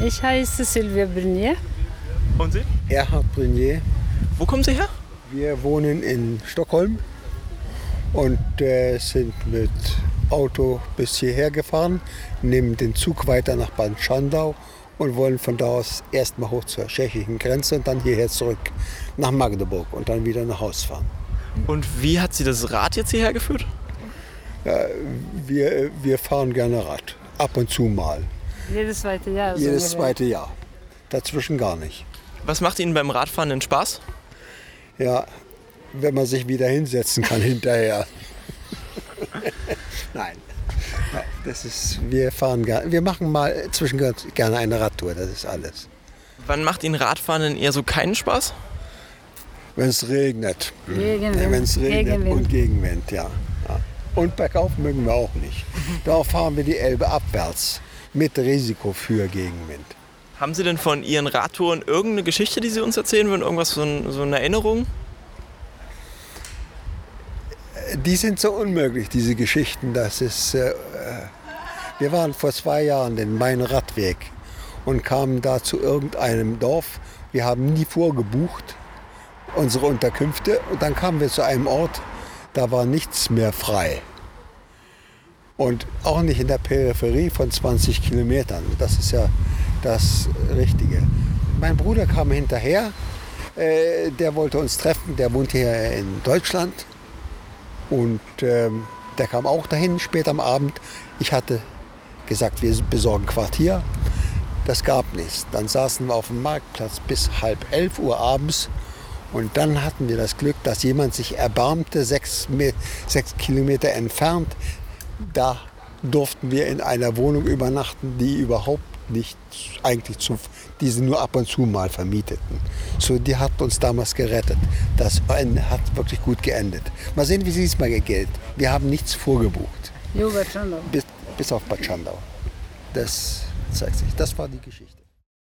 Ich heiße Sylvia Brunier. Und Sie? Erhard Brunier. Wo kommen Sie her? Wir wohnen in Stockholm und äh, sind mit Auto bis hierher gefahren, nehmen den Zug weiter nach Bad Schandau und wollen von da aus erstmal hoch zur tschechischen Grenze und dann hierher zurück nach Magdeburg und dann wieder nach Haus fahren. Und wie hat Sie das Rad jetzt hierher geführt? Ja, wir, wir fahren gerne Rad, ab und zu mal. Jedes zweite Jahr. so Jedes zweite Jahr. Dazwischen gar nicht. Was macht Ihnen beim Radfahren denn Spaß? Ja, wenn man sich wieder hinsetzen kann hinterher. Nein. Das ist, wir fahren gerne, wir machen mal zwischendurch gerne eine Radtour, das ist alles. Wann macht Ihnen Radfahren denn eher so keinen Spaß? Wenn es regnet. Gegenwind. Wenn es regnet Gegenwind. und Gegenwind, ja. ja. Und bergauf mögen wir auch nicht. Da fahren wir die Elbe abwärts mit Risiko für Gegenwind. Haben Sie denn von Ihren Radtouren irgendeine Geschichte, die Sie uns erzählen würden? Irgendwas, so, ein, so eine Erinnerung? Die sind so unmöglich, diese Geschichten. Das ist, äh, wir waren vor zwei Jahren den Main-Radweg und kamen da zu irgendeinem Dorf. Wir haben nie vorgebucht, unsere Unterkünfte. Und dann kamen wir zu einem Ort, da war nichts mehr frei. Und auch nicht in der Peripherie von 20 Kilometern. Das ist ja das Richtige. Mein Bruder kam hinterher, äh, der wollte uns treffen, der wohnt hier in Deutschland. Und ähm, der kam auch dahin spät am Abend. Ich hatte gesagt, wir besorgen Quartier. Das gab nichts. Dann saßen wir auf dem Marktplatz bis halb elf Uhr abends. Und dann hatten wir das Glück, dass jemand sich erbarmte, sechs, sechs Kilometer entfernt. Da durften wir in einer Wohnung übernachten, die überhaupt nicht eigentlich zu, die sie nur ab und zu mal vermieteten. So, die hat uns damals gerettet. Das hat wirklich gut geendet. Mal sehen, wie sie es mal gilt. Wir haben nichts vorgebucht, Jo, bis, bis auf Bad Schandau. Das zeigt sich. Das war die Geschichte.